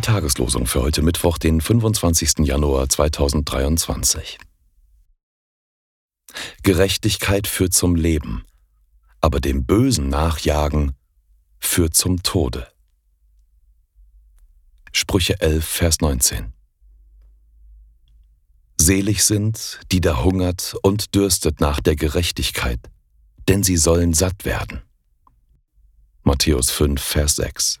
Tageslosung für heute Mittwoch, den 25. Januar 2023. Gerechtigkeit führt zum Leben, aber dem Bösen nachjagen führt zum Tode. Sprüche 11, Vers 19. Selig sind, die da hungert und dürstet nach der Gerechtigkeit, denn sie sollen satt werden. Matthäus 5, Vers 6.